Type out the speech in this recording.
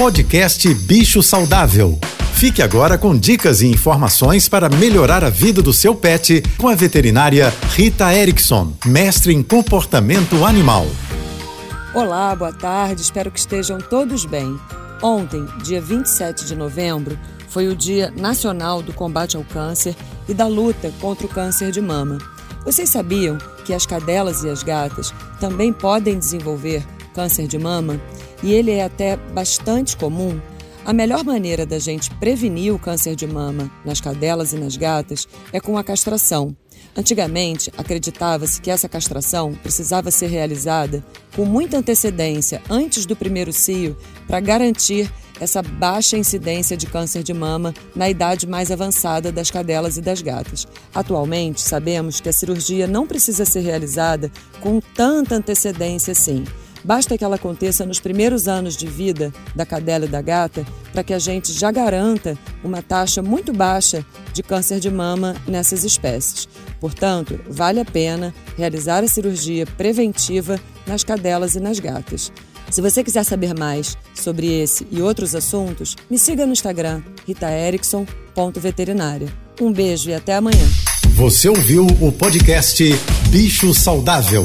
Podcast Bicho Saudável. Fique agora com dicas e informações para melhorar a vida do seu pet com a veterinária Rita Erickson, mestre em comportamento animal. Olá, boa tarde, espero que estejam todos bem. Ontem, dia 27 de novembro, foi o Dia Nacional do Combate ao Câncer e da luta contra o câncer de mama. Vocês sabiam que as cadelas e as gatas também podem desenvolver câncer de mama? E ele é até bastante comum? A melhor maneira da gente prevenir o câncer de mama nas cadelas e nas gatas é com a castração. Antigamente, acreditava-se que essa castração precisava ser realizada com muita antecedência antes do primeiro cio para garantir essa baixa incidência de câncer de mama na idade mais avançada das cadelas e das gatas. Atualmente, sabemos que a cirurgia não precisa ser realizada com tanta antecedência assim. Basta que ela aconteça nos primeiros anos de vida da cadela e da gata para que a gente já garanta uma taxa muito baixa de câncer de mama nessas espécies. Portanto, vale a pena realizar a cirurgia preventiva nas cadelas e nas gatas. Se você quiser saber mais sobre esse e outros assuntos, me siga no Instagram, ritaerickson.veterinária. Um beijo e até amanhã. Você ouviu o podcast Bicho Saudável.